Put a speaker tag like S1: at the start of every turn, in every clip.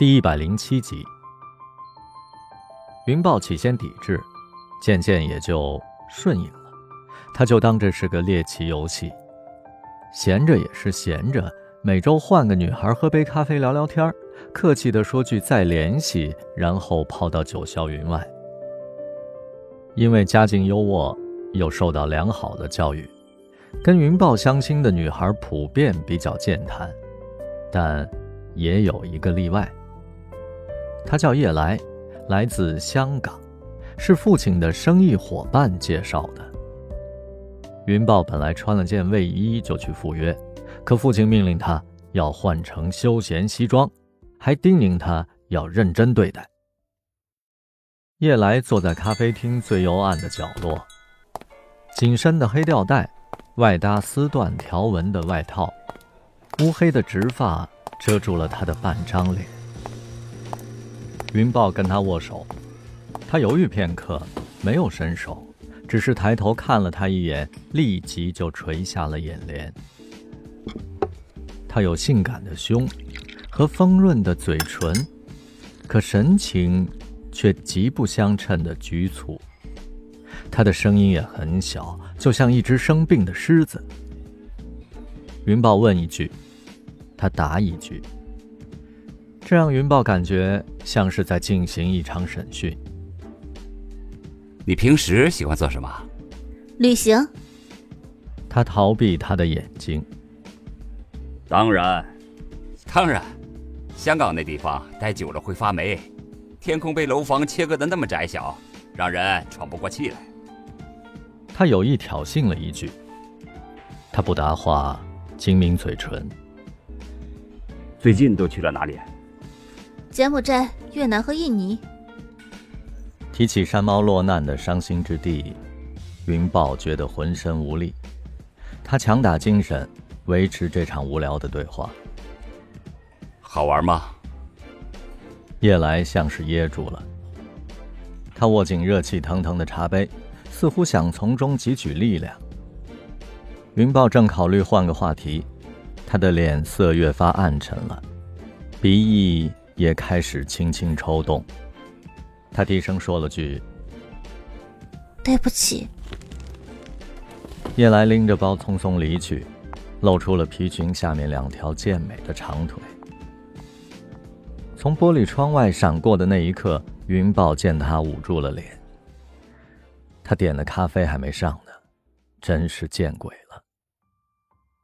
S1: 第一百零七集，云豹起先抵制，渐渐也就顺应了。他就当这是个猎奇游戏，闲着也是闲着，每周换个女孩喝杯咖啡聊聊天客气的说句再联系，然后抛到九霄云外。因为家境优渥，又受到良好的教育，跟云豹相亲的女孩普遍比较健谈，但也有一个例外。他叫叶来，来自香港，是父亲的生意伙伴介绍的。云豹本来穿了件卫衣就去赴约，可父亲命令他要换成休闲西装，还叮咛他要认真对待。叶来坐在咖啡厅最幽暗的角落，紧身的黑吊带，外搭丝缎条纹的外套，乌黑的直发遮住了他的半张脸。云豹跟他握手，他犹豫片刻，没有伸手，只是抬头看了他一眼，立即就垂下了眼帘。他有性感的胸和丰润的嘴唇，可神情却极不相称的局促。他的声音也很小，就像一只生病的狮子。云豹问一句，他答一句。这让云豹感觉像是在进行一场审讯。
S2: 你平时喜欢做什么？
S3: 旅行。
S1: 他逃避他的眼睛。
S2: 当然，当然，香港那地方待久了会发霉，天空被楼房切割的那么窄小，让人喘不过气来。
S1: 他有意挑衅了一句。他不答话，精抿嘴唇。
S2: 最近都去了哪里？
S3: 柬埔寨、越南和印尼。
S1: 提起山猫落难的伤心之地，云豹觉得浑身无力。他强打精神，维持这场无聊的对话。
S2: 好玩吗？
S1: 夜来像是噎住了。他握紧热气腾腾的茶杯，似乎想从中汲取力量。云豹正考虑换个话题，他的脸色越发暗沉了，鼻翼。也开始轻轻抽动。他低声说了句：“
S3: 对不起。”
S1: 叶来拎着包匆匆离去，露出了皮裙下面两条健美的长腿。从玻璃窗外闪过的那一刻，云豹见他捂住了脸。他点的咖啡还没上呢，真是见鬼了。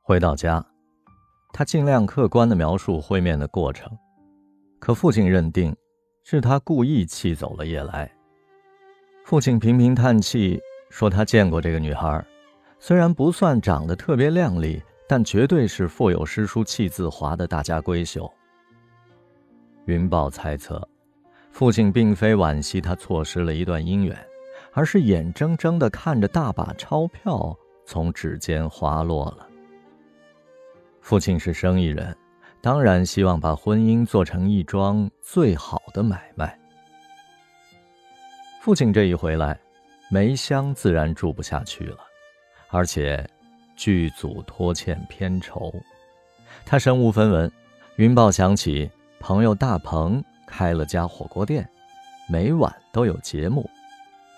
S1: 回到家，他尽量客观的描述会面的过程。可父亲认定，是他故意气走了叶来。父亲频频叹气，说他见过这个女孩，虽然不算长得特别靓丽，但绝对是腹有诗书气自华的大家闺秀。云豹猜测，父亲并非惋惜他错失了一段姻缘，而是眼睁睁地看着大把钞票从指尖滑落了。父亲是生意人。当然希望把婚姻做成一桩最好的买卖。父亲这一回来，梅香自然住不下去了，而且剧组拖欠片酬，他身无分文。云豹想起朋友大鹏开了家火锅店，每晚都有节目，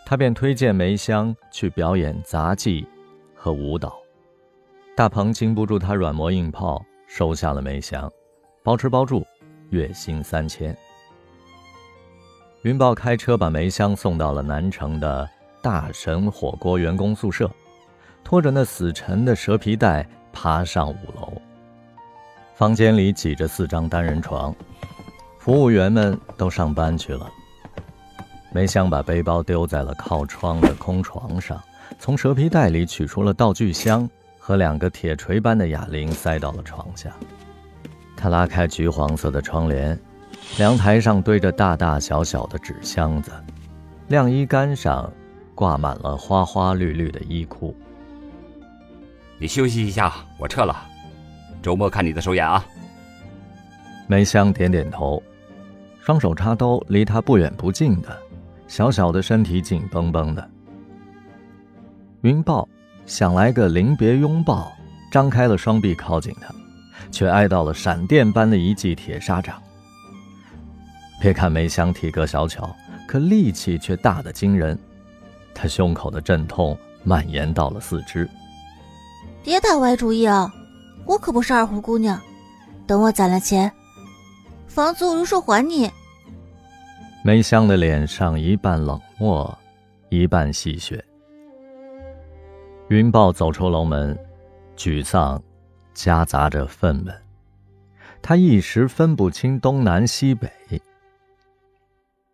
S1: 他便推荐梅香去表演杂技和舞蹈。大鹏经不住他软磨硬泡，收下了梅香。包吃包住，月薪三千。云豹开车把梅香送到了南城的大神火锅员工宿舍，拖着那死沉的蛇皮袋爬上五楼。房间里挤着四张单人床，服务员们都上班去了。梅香把背包丢在了靠窗的空床上，从蛇皮袋里取出了道具箱和两个铁锤般的哑铃，塞到了床下。他拉开橘黄色的窗帘，阳台上堆着大大小小的纸箱子，晾衣杆上挂满了花花绿绿的衣裤。
S2: 你休息一下，我撤了。周末看你的首演啊。
S1: 梅香点点头，双手插兜，离他不远不近的，小小的身体紧绷绷的。云豹想来个临别拥抱，张开了双臂靠近他。却挨到了闪电般的一记铁砂掌。别看梅香体格小巧，可力气却大得惊人。她胸口的阵痛蔓延到了四肢。
S3: 别打歪主意啊！我可不是二胡姑娘，等我攒了钱，房租如数还你。
S1: 梅香的脸上一半冷漠，一半戏谑。云豹走出楼门，沮丧，夹杂着愤懑。他一时分不清东南西北。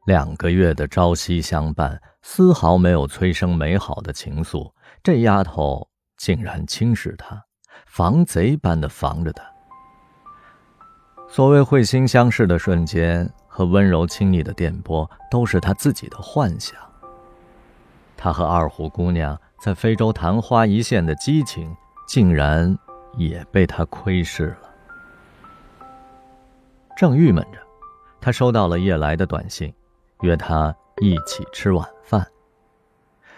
S1: 两个月的朝夕相伴，丝毫没有催生美好的情愫。这丫头竟然轻视他，防贼般的防着他。所谓会心相视的瞬间和温柔亲昵的电波，都是他自己的幻想。他和二胡姑娘在非洲昙花一现的激情，竟然也被他窥视了。正郁闷着，他收到了叶来的短信，约他一起吃晚饭。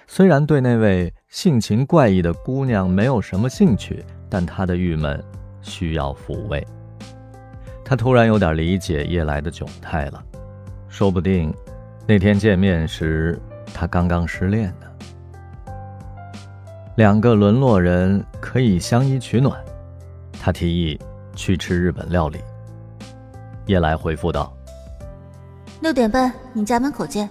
S1: 虽然对那位性情怪异的姑娘没有什么兴趣，但他的郁闷需要抚慰。他突然有点理解叶来的窘态了，说不定那天见面时他刚刚失恋呢。两个沦落人可以相依取暖，他提议去吃日本料理。叶来回复道：“
S3: 六点半，你家门口见。”